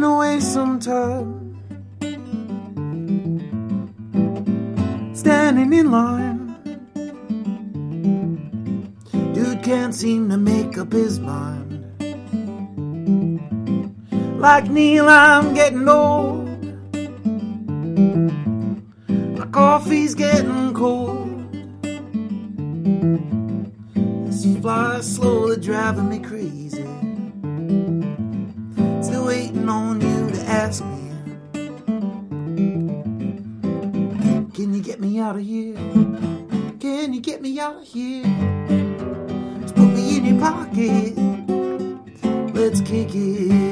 Gonna waste some time standing in line. Dude can't seem to make up his mind. Like Neil, I'm getting old. My coffee's getting cold. This fly slowly driving me crazy. You get me out of here? Can you get me out of here? Just put me in your pocket. Let's kick it.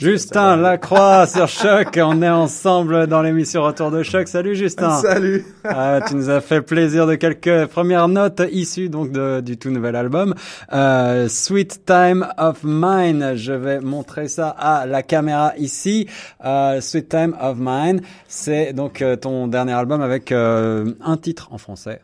Justin Lacroix sur Choc, on est ensemble dans l'émission Retour de Choc. Salut Justin. Salut. Ah, tu nous as fait plaisir de quelques premières notes issues donc de, du tout nouvel album. Euh, Sweet Time of Mine. Je vais montrer ça à la caméra ici. Euh, Sweet Time of Mine, c'est donc euh, ton dernier album avec un titre en français.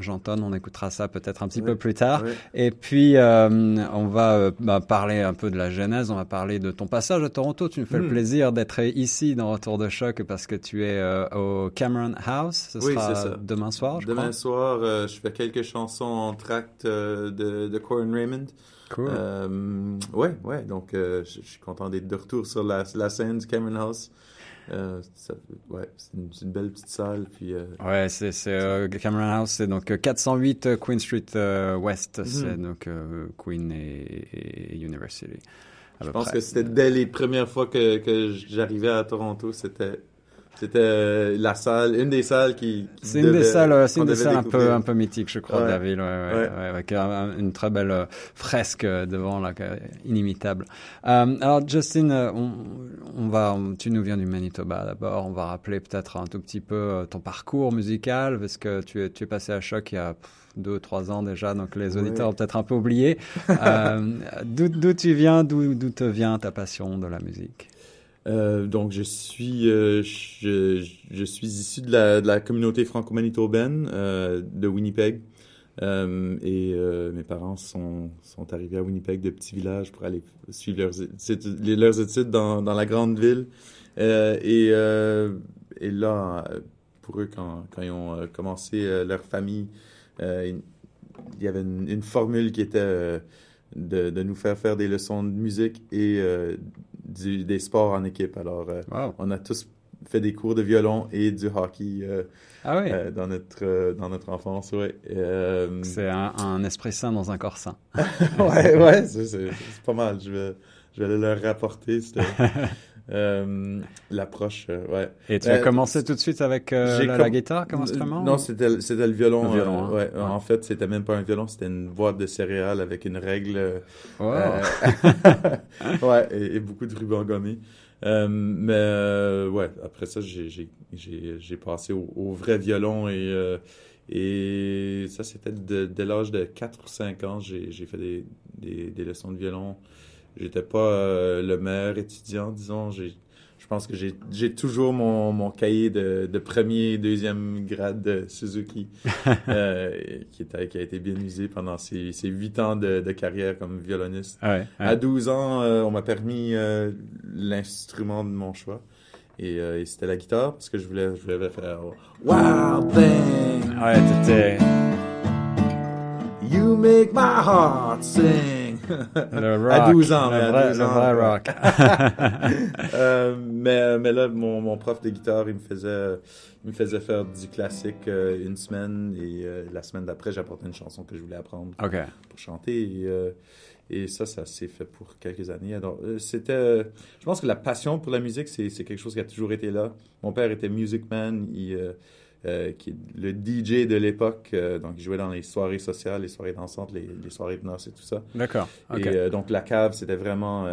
J'entonne, on écoutera ça peut-être un petit Oui. peu plus tard. Oui. Et puis on va bah, parler un peu de la genèse. On va parler de ton passage à Toronto. Tu me fais le Hmm. plaisir d'être ici dans Retour de Choc parce que tu es euh, au Cameron House. Ce Oui, sera c'est ça. demain soir, je Demain crois. soir, euh, je fais quelques chansons en tract euh, de, de Corin Raymond. Cool. Euh, ouais, ouais, donc je je suis content d'être de retour sur la, la scène du Cameron House. Euh, ouais, c'est une, belle petite salle, puis euh, Ouais, c'est euh, Cameron House, c'est donc euh, 408 euh, Queen Street West, Mhm. c'est donc Queen et, et University. Je pense près. que c'était dès les premières fois que, que j'arrivais à Toronto, c'était c'était euh, la salle, une des salles qui, qui C'est une des salles, euh, c'est une des salles un peu, un peu mythiques, je crois, de Ouais. la ville, ouais, ouais, Ouais. avec un- une très belle euh, fresque euh, devant, là, inimitable. Euh, alors, Justin, on, on va, on- tu nous viens du Manitoba d'abord. On va rappeler peut-être un tout petit peu ton parcours musical, parce que tu es, tu es passé à choc il y a pff, deux, trois ans déjà, donc les auditeurs ont peut-être un peu oublié. euh, d'où, tu viens, d'où, te vient ta passion de la musique? Euh, donc, je suis, euh, je, je suis issu de la, de la communauté franco-manitobaine de Winnipeg. Et mes parents sont, sont arrivés à Winnipeg de petits villages pour aller suivre leurs études, leurs études dans, dans la grande ville. Et, et là, pour eux, quand, quand ils ont commencé leur famille, il il y avait une, une formule qui était euh, de, de nous faire faire des leçons de musique et euh, du- des sports en équipe. Alors, euh, Wow. on a tous fait des cours de violon et du hockey euh, Ah oui, euh, dans notre euh, dans notre enfance, ouais. Euh, c'est un, un esprit sain dans un corps sain. ouais, ouais, c'est pas mal. Je vais je vais leur rapporter cette, euh, l'approche, euh, ouais. Et tu Euh, as commencé tout de suite avec euh, la, com- la guitare comme instrument Non, ou- c'était c'était le violon. Le violon, euh, hein. ouais. Ouais. En fait, c'était même pas un violon, c'était une boîte de céréales avec une règle. euh, Wow. Euh, ouais, et, et beaucoup de ruban gommé. Euh, mais euh, ouais, après ça, j'ai j'ai- j'ai j'ai passé au, au vrai violon et, euh, et ça, c'était de- dès l'âge de 4 ou 5 ans, j'ai j'ai fait des, des, des leçons de violon. J'étais pas euh, le meilleur étudiant, disons. J'ai- Je pense que j'ai j'ai toujours mon, mon cahier de, de premier et deuxième grade de Suzuki euh, qui, était, qui a été bien usé pendant ces, ces 8 ans de, de carrière comme violoniste. Ah ouais, ouais. À 12 ans, euh, on m'a permis euh, l'instrument de mon choix. Et, euh, et c'était la guitare parce que je voulais, je voulais faire Wild Thing, Ouais, t'étais you make my heart sing. Le rock. À 12 ans, le mais à vrai, 12 le ans, vrai ouais. rock. Euh, mais, mais là, mon, mon prof de guitare, il me faisait, il me faisait faire du classique euh, une semaine et euh, la semaine d'après, j'apportais une chanson que je voulais apprendre. pour chanter. Et, et ça, ça s'est fait pour quelques années. Alors, c'était. je pense que la passion pour la musique, c'est c'est quelque chose qui a toujours été là. Mon père était music man, il, euh, qui est le DJ de l'époque. euh, donc, il jouait dans les soirées sociales, les soirées dansantes, les, les soirées de noces et tout ça. D'accord. Et euh, donc, la cave, c'était vraiment.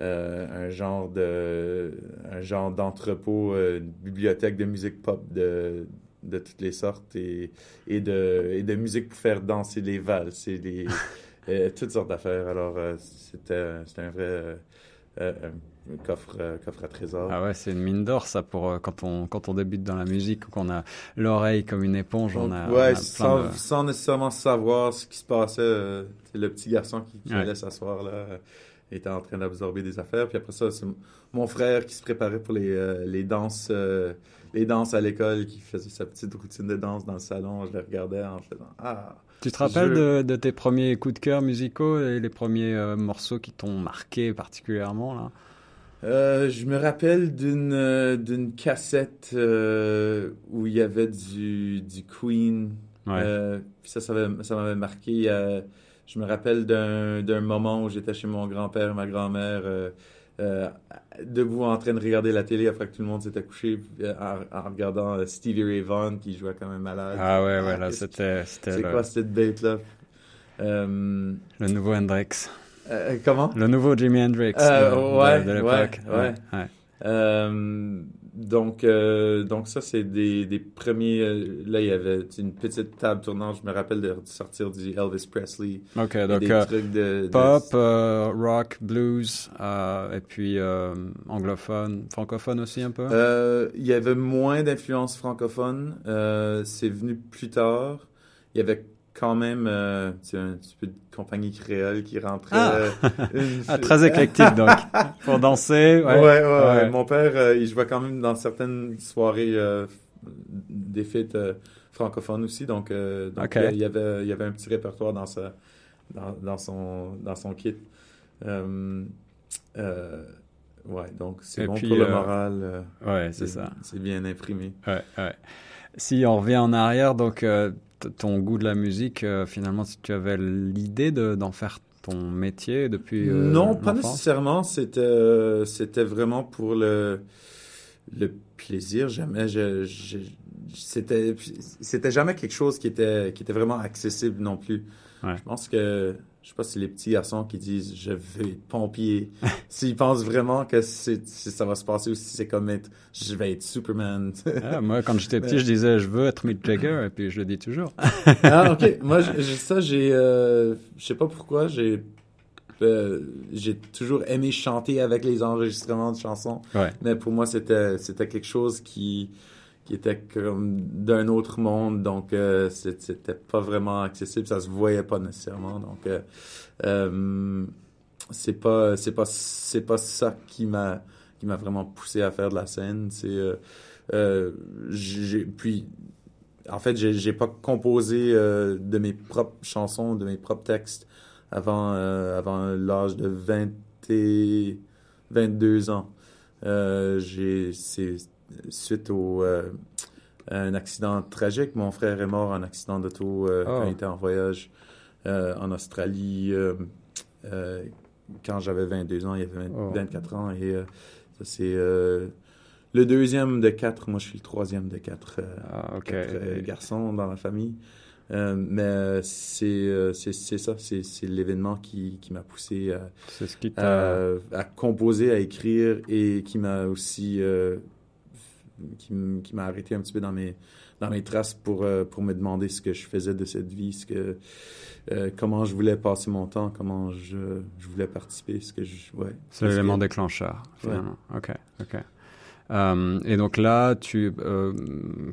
un genre de un genre d'entrepôt, une bibliothèque de musique pop de, de toutes les sortes et, et de et de musique pour faire danser les valses et les toutes sortes d'affaires. Alors c'était c'était un vrai coffre, coffre à trésor. Ah ouais, c'est une mine d'or ça pour quand on quand on débute dans la musique ou qu'on a l'oreille comme une éponge, on a, ouais, sans, sans, nécessairement savoir ce qui se passait. c'est le petit garçon qui, qui allait s'asseoir là était en train d'absorber des affaires. Puis après ça, c'est mon frère qui se préparait pour les, euh, les danses euh, les danses à l'école, qui faisait sa petite routine de danse dans le salon. Je les regardais en faisant Ah. Tu te rappelles de, de, tes premiers coups de cœur musicaux et les premiers euh, morceaux qui t'ont marqué particulièrement là? Je me rappelle d'une d'une cassette où il y avait du, du Queen. Ouais. ça, ça m'avait marqué je me rappelle d'un moment où j'étais chez mon grand-père et ma grand-mère, euh, euh, debout en train de regarder la télé après que tout le monde s'était couché, euh, en, regardant Stevie Ray Vaughan qui jouait comme un malade. Ah ouais, ouais, là, c'était. C'est quoi cette bête-là? le nouveau Hendrix. comment? Le nouveau Jimi Hendrix de, ouais, de, l'époque. Ouais, ouais. ouais donc, euh, donc ça, c'est des, des premiers... Euh, là, il y avait une petite table tournante. Je me rappelle de sortir du Elvis Presley. OK, donc des euh, trucs de, pop, rock, blues, et puis anglophone, francophone aussi un peu? il y avait moins d'influence francophone. c'est venu plus tard. Il y avait quand même euh, un petit peu de compagnie créole qui rentrait. Ah, ah très éclectique donc. Pour danser. Ouais, ouais, ouais, Mon père, euh, il jouait quand même dans certaines soirées euh, des fêtes euh, francophones aussi. Donc, donc il, y avait, il y avait un petit répertoire dans, sa, dans, dans son, dans son kit. ouais, donc c'est bon pour le moral. ouais, c'est ça. C'est bien imprimé. Ouais, ouais. Si on revient en arrière, donc ton goût de la musique, euh, finalement, si tu avais l'idée d'en faire ton métier depuis euh, Non, pas nécessairement. C'était euh, c'était vraiment pour le le plaisir. Jamais je, c'était c'était jamais quelque chose qui était qui était vraiment accessible non plus. Je pense que je sais pas si les petits garçons qui disent je veux être pompier, s'ils pensent vraiment que ça va se passer ou si c'est comme être je vais être Superman. Ah, moi, quand j'étais petit, je disais je veux être Mick Jagger et puis je le dis toujours. ah, ok. Moi, ça, j'ai. Euh, je sais pas pourquoi, j'ai. Euh, j'ai toujours aimé chanter avec les enregistrements de chansons. Mais pour moi, c'était, c'était quelque chose qui qui était comme d'un autre monde, donc euh, c'était pas vraiment accessible, ça se voyait pas nécessairement, donc euh, euh, c'est pas c'est pas c'est pas ça qui m'a qui m'a vraiment poussé à faire de la scène, c'est j'ai puis en fait j'ai pas composé de mes propres chansons, de mes propres textes avant avant l'âge de 20 et 22 ans. j'ai c'est suite au, euh, à un accident tragique. Mon frère est mort en accident d'auto euh, quand il oh. était en voyage euh, en Australie. quand j'avais 22 ans, il avait 24 ans. Et ça, c'est le deuxième de quatre. Moi, je suis le troisième de quatre, ah, garçons dans la famille. mais c'est c'est ça, c'est l'événement qui, qui m'a poussé à, à, à, composer, à écrire et qui m'a aussi qui m'a arrêté un petit peu dans mes, dans mes traces pour, euh, pour me demander ce que je faisais de cette vie, ce que, euh, comment je voulais passer mon temps, comment je, je voulais participer. Ce que je, ouais, C'est l'élément déclencheur, finalement. OK, OK. Euh, et donc là, tu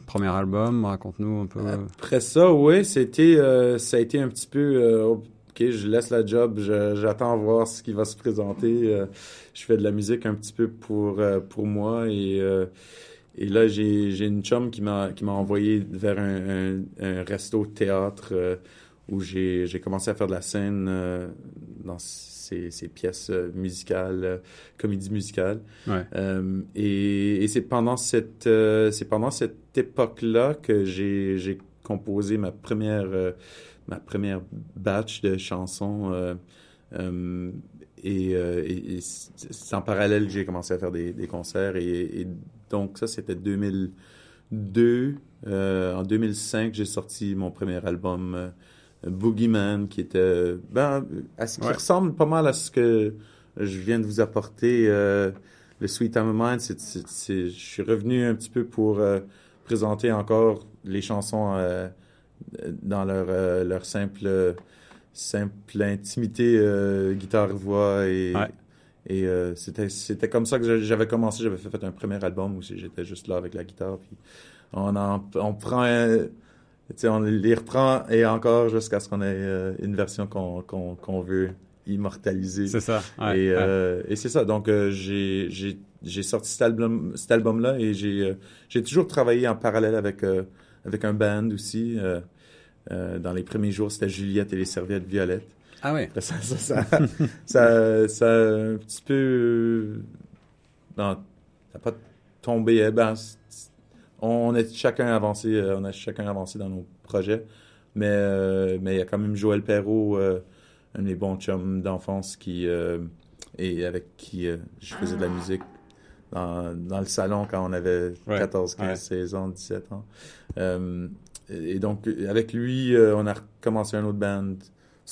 premier album, raconte-nous un peu. Après ça, oui, c'était, ça a été un petit peu. ok, je laisse la job, j'attends voir ce qui va se présenter. je fais de la musique un petit peu pour pour moi et et là, j'ai une chum qui m'a envoyé vers un, un, resto théâtre euh, où j'ai commencé à faire de la scène euh, dans ces, ces pièces euh, musicales, comédies musicales. Ouais. et, et c'est pendant cette c'est pendant cette époque-là que j'ai composé ma première ma première batch de chansons. et, et, c'est en parallèle que j'ai commencé à faire des, des concerts et, et donc, ça, c'était 2002. Euh, en 2005, j'ai sorti mon premier album, euh, Boogeyman, qui était, ben, qui ressemble pas mal à ce que je viens de vous apporter. Euh, le Sweet Time of Mind, je suis revenu un petit peu pour présenter encore les chansons dans leur, leur simple, simple intimité, guitare-voix et, Et euh, c'était c'était comme ça que j'avais commencé. J'avais fait, un premier album où j'étais juste là avec la guitare. Puis on, en, on prend, on les reprend et encore jusqu'à ce qu'on ait une version qu'on qu'on veut immortaliser. C'est ça. et, et c'est ça. Donc j'ai j'ai sorti cet album cet album et j'ai j'ai toujours travaillé en parallèle avec avec un band aussi. Dans les premiers jours, c'était Juliette et les serviettes violettes. Ah oui. Ça, ça, ça, ça, un petit peu. Non, ça n'a pas tombé. Eh ben, on est chacun avancé, euh, on a chacun avancé dans nos projets. Mais euh, mais il y a quand même Joël Perrault, euh, un des bons chums d'enfance qui et avec qui je faisais de la musique dans, dans, le salon quand on avait 14, 15, 16 ans, 17 ans. Et donc avec lui, on a recommencé un autre band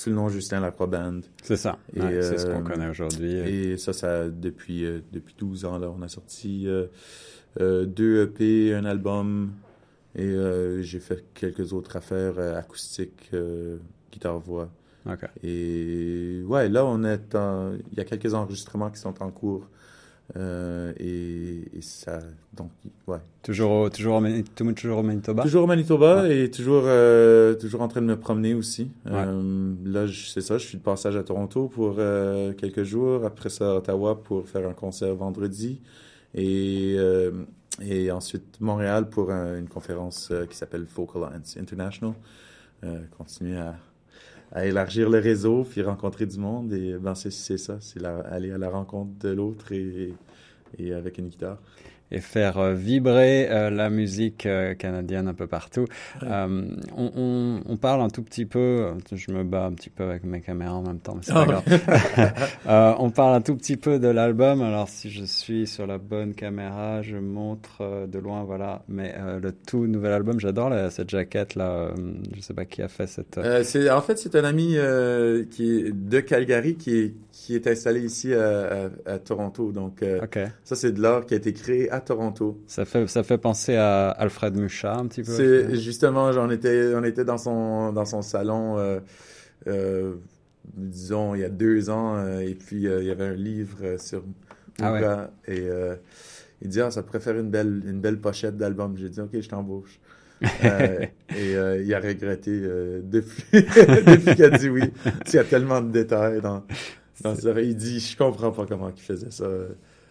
sous le nom Justin Lacroix Band. C'est ça. c'est ce qu'on euh, connaît aujourd'hui. Et ça, ça depuis, euh, depuis 12 ans, là, on a sorti euh, deux EP, un album, et j'ai fait quelques autres affaires acoustiques, guitare-voix. Et ouais, là, on est il y a quelques enregistrements qui sont en cours. Euh, et, ça, donc, ouais. Toujours, toujours, au, toujours au Manitoba? Toujours au Manitoba et toujours, euh, toujours en train de me promener aussi. Euh, là, c'est ça, je suis de passage à Toronto pour quelques jours. Après ça, à Ottawa pour faire un concert vendredi. Et, et ensuite, Montréal pour une conférence qui s'appelle Focal International. continuer à à élargir le réseau, puis rencontrer du monde. Et ben, c'est ça, c'est aller à la rencontre de l'autre et, et avec une guitare et faire euh, vibrer euh, la musique euh, canadienne un peu partout. on, on, on, parle un tout petit peu, je me bats un petit peu avec mes caméras en même temps, mais c'est pas ah grave. on parle un tout petit peu de l'album. Alors si je suis sur la bonne caméra, je montre de loin, voilà. Mais le tout nouvel album, j'adore cette jaquette là. je sais pas qui a fait cette. en fait c'est un ami qui est de Calgary qui est qui est installé ici à, à, Toronto. Donc ça c'est de l'art qui a été créé à Toronto. Ça fait, ça fait penser à Alfred Mucha un petit peu. C'est justement, j'en étais, on était dans son, dans son salon, euh, euh, disons il y a deux ans, euh, et puis il y avait un livre sur ah et il dit ah ça pourrait faire une belle, une belle pochette d'album. J'ai dit ok je t'embauche. et il a regretté depuis, depuis qu'il a dit oui. Il y a tellement de détails dans, dans ça. Il dit je comprends pas comment il faisait ça.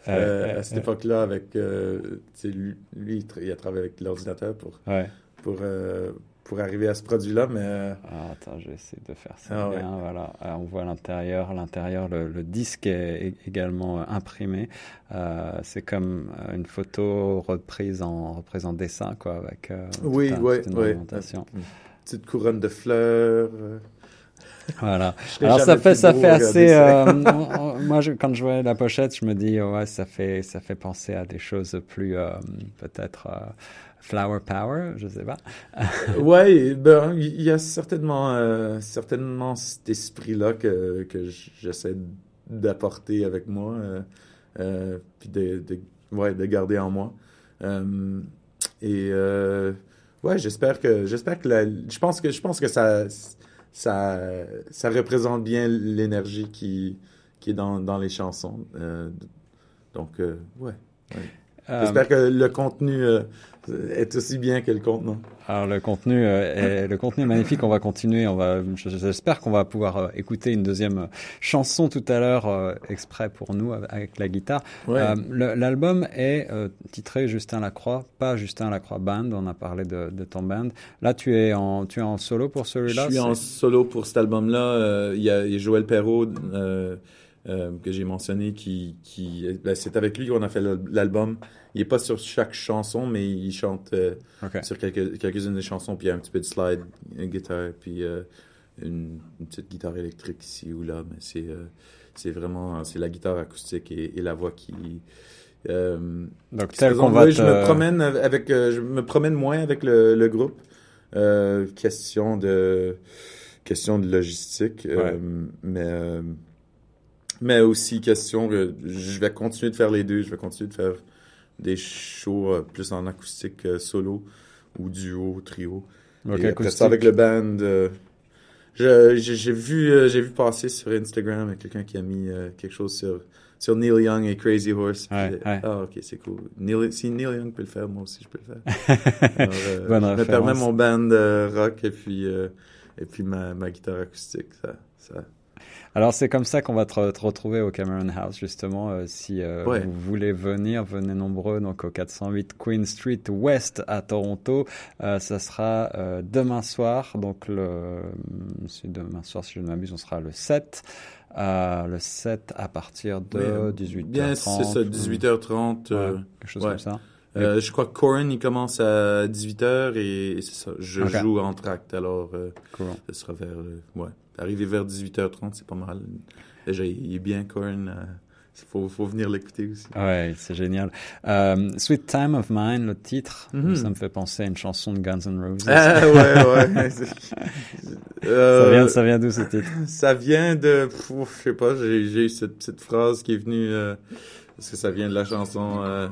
Euh, à cette époque-là, avec euh, lui, lui, il a travaillé avec l'ordinateur pour, pour, euh, pour arriver à ce produit-là, mais... Ah, attends, je vais essayer de faire ça ah, bien, voilà. on voit l'intérieur, l'intérieur, le, disque est également imprimé. c'est comme une photo reprise en, reprise en dessin, quoi, avec oui, oui, oui. Une petite couronne de fleurs... Voilà. Alors ça fait ça fait assez. Euh, moi, je, quand je vois la pochette, je me dis ouais, ça fait ça fait penser à des choses plus euh, peut-être euh, flower power, je sais pas. ouais, ben il y a certainement certainement cet esprit-là que que j'essaie d'apporter avec moi, puis de, de, ouais de garder en moi. et ouais, j'espère que j'espère que la, je pense que je pense que ça ça, ça représente bien l'énergie qui, qui est dans, dans les chansons. Euh, donc, euh, ouais. Euh, J'espère que le contenu est aussi bien que le contenu. Alors le contenu est le contenu est magnifique. On va continuer. On va. J'espère qu'on va pouvoir écouter une deuxième chanson tout à l'heure exprès pour nous avec la guitare. L'album est titré Justin Lacroix, pas Justin Lacroix Band. On a parlé de, de ton band. Là, tu es en tu es en solo pour celui-là. Je suis en solo pour cet album-là. Il y, a Joël Perrault. Euh, que j'ai mentionné, qui, qui ben, c'est avec lui qu'on a fait l'album. Il est pas sur chaque chanson, mais il chante euh, sur quelques, quelques-unes des chansons, puis il y a un petit peu de slide, une guitare, puis euh, une, petite guitare électrique ici ou là, mais c'est c'est vraiment c'est la guitare acoustique et, la voix qui donc tel qu'on va je me promène avec je me promène moins avec le, le groupe. Question de question de logistique mais mais aussi question que je vais continuer de faire les deux. Je vais continuer de faire des shows euh, plus en acoustique euh, solo ou duo, trio. Okay, ça avec le band. Euh, j'ai vu j'ai vu passer sur Instagram quelqu'un qui a mis quelque chose sur sur Neil Young et Crazy Horse. puis, Ouais, ouais. Ah, ok, c'est cool. Neil, si Neil Young peut le faire, moi aussi, je peux le faire. Alors, Bonne je me permets mon band rock et puis, et puis ma, ma guitare acoustique. Ça, ça. Alors c'est comme ça qu'on va te, te retrouver au Cameron House justement. euh, si euh, Ouais. vous voulez venir, venez nombreux donc au 408 Queen Street West à Toronto. Euh, ça sera euh, demain soir, donc le c'est demain soir si je ne m'abuse, on sera le 7. Euh, le 7 à partir de Ouais, 18h30. Bien, c'est ça, 18h30. euh, Ouais, quelque chose ouais. comme ça. euh, je crois que Corin, il commence à 18h et, et c'est ça. Je joue en tract, alors euh, Cool. ce sera vers. euh, ouais. Arriver vers 18h30, c'est pas mal. Déjà, il est bien, Corin. euh, Il faut, faut venir l'écouter aussi. Ouais, c'est génial. Euh, Sweet Time of Mine, le titre, Mhm. ça me fait penser à une chanson de Guns N' Roses. Ah, ouais, ouais. Euh, ça vient, ça vient d'où ce titre? Ça vient de, pff, je sais pas, j'ai eu cette petite phrase qui est venue, euh, parce que ça vient de la chanson euh,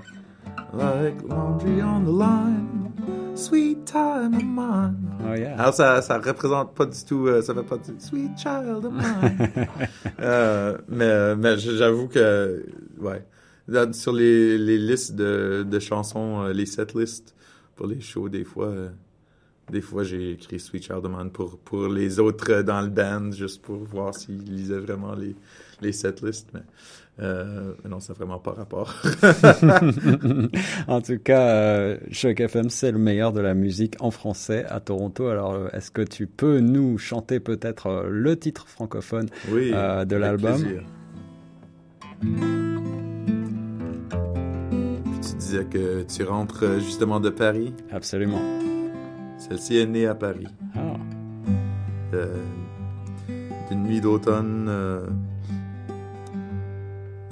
Like laundry on the line, sweet time of mine. Oh yeah. Alors ça, ça représente pas du tout, euh, ça fait pas du sweet child of mine. euh, mais mais j'avoue que, ouais, Dans- sur les, les listes de, de chansons, euh, les set lists pour les shows, des fois, euh, des fois j'ai écrit Sweet Child of Mine pour, pour les autres euh, dans le band, juste pour voir s'ils lisaient vraiment les, les set lists. Mais, euh, mais non, ça n'a vraiment pas rapport. en tout cas, euh, Choc FM, c'est le meilleur de la musique en français à Toronto. Alors, euh, est-ce que tu peux nous chanter peut-être euh, le titre francophone oui, Euh, de l'album. tu disais que tu rentres justement de Paris. Absolument. Celle-ci est née à Paris. Ah, d'une nuit d'automne.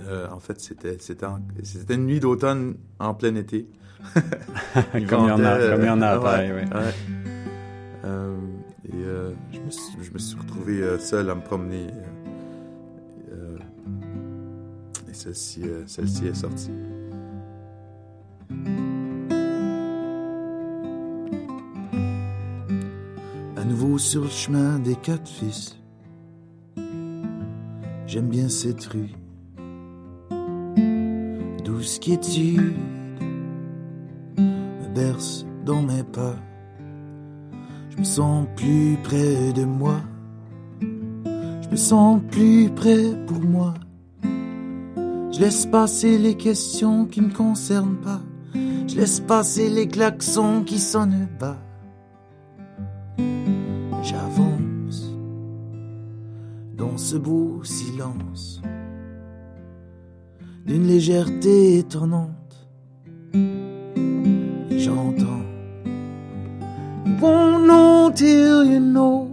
Euh, euh, en fait, c'était c'était en- c'était une nuit d'automne en plein été. Comme il y en a, ventait, comme il y en a à euh, Paris, oui. ouais. Euh, et euh, je, me suis, je me suis retrouvé euh, seul à me promener. euh, euh, et celle-ci euh, celle-ci est sortie. À nouveau sur le chemin des quatre fils. J'aime bien cette rue. Douce quiétude me berce dans mes pas. Je me sens plus près de moi. Je me sens plus près pour moi. Je laisse passer les questions qui me concernent pas. Je laisse passer les klaxons qui sonnent bas. J'avance dans ce beau silence d'une légèreté étonnante. J'entends You won't know till you know.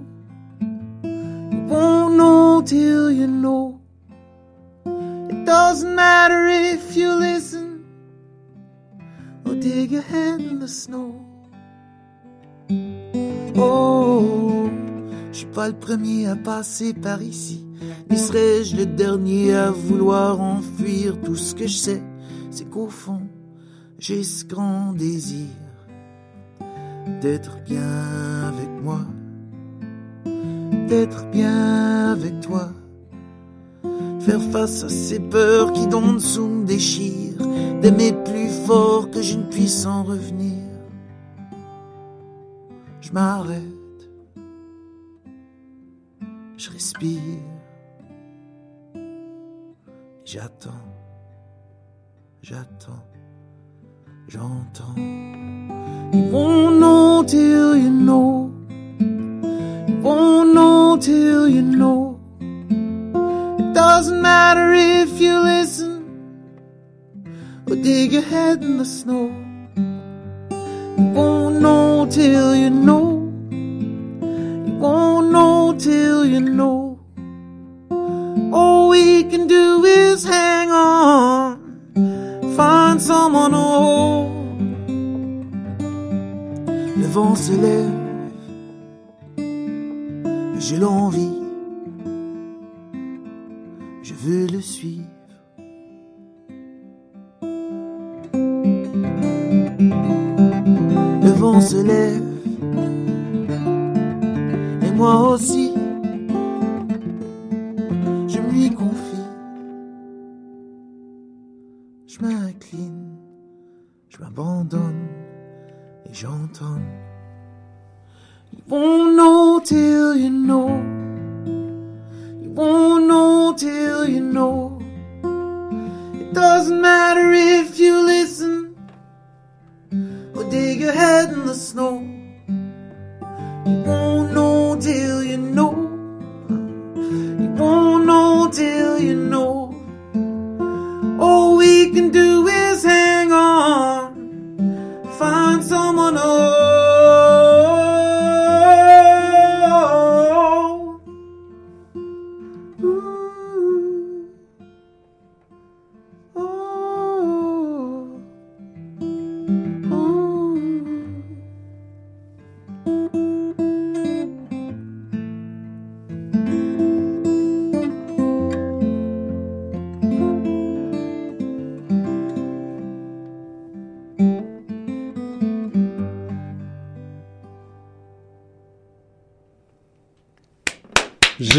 You won't know till you know. It doesn't matter if you listen or dig your head in the snow. Oh, je suis pas le premier à passer par ici, ni serais-je le dernier à vouloir enfuir. Tout ce que je sais, c'est qu'au fond, j'ai ce grand désir d'être bien avec moi, d'être bien avec toi, faire face à ces peurs qui d'en dessous me déchirent, d'aimer plus fort que je ne puisse en revenir. Je m'arrête, je respire, j'attends, j'attends, j'entends. You won't know till you know, you won't know till you know. It doesn't matter if you listen or dig your head in the snow. You won't know till you know. You won't know till you know. Vent se lève, j'ai l'envie, je veux le suivre. You won't know till you know. You won't know till you know. It doesn't matter if you listen or dig your head in the snow.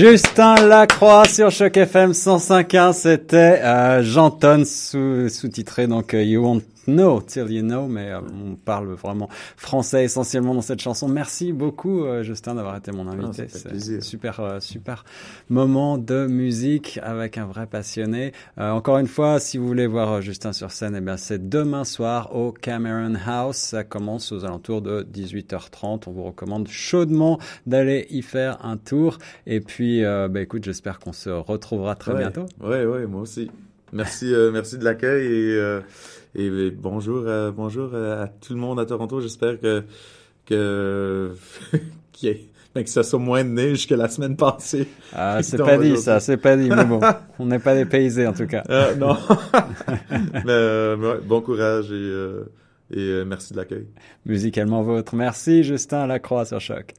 Justin Lacroix sur Choc FM 105.1, c'était euh, sous-titré donc euh, You Won't Know Till You Know, mais euh, on parle vraiment français essentiellement dans cette chanson. Merci beaucoup euh, Justin d'avoir été mon invité. Ah, fait C'est super euh, super moment de musique avec un vrai passionné. Encore une fois, si vous voulez voir Justin sur scène, eh bien c'est demain soir au Cameron House. Ça commence aux alentours de 18h30. On vous recommande chaudement d'aller y faire un tour. Et puis, bah, écoute, j'espère qu'on se retrouvera très Ouais. bientôt. Ouais, ouais, moi aussi. Merci, euh, merci de l'accueil et, euh, et, et bonjour, euh, bonjour euh, à tout le monde à Toronto. J'espère que que y ait- ben, que ça soit moins de neige que la semaine passée. Ah, c'est pas dit ça, c'est pas dit, mais bon, on n'est pas dépaysés en tout cas. Euh, non. mais, euh, mais ouais, bon courage et, euh, et euh, merci de l'accueil. Musicalement vôtre. Merci Justin Lacroix sur Choc.